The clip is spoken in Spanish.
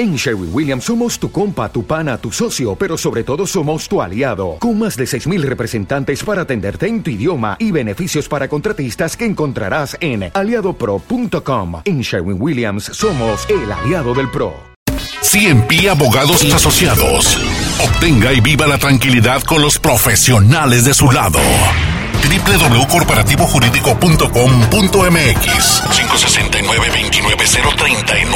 En Sherwin Williams somos tu compa, tu pana, tu socio, pero sobre todo somos tu aliado, con más de 6.000 representantes para atenderte en tu idioma y beneficios para contratistas que encontrarás en aliadopro.com. En Sherwin Williams somos el aliado del PRO. CMP Abogados y Asociados. Obtenga y viva la tranquilidad con los profesionales de su lado www.corporativojurídico.com.mx 569 29039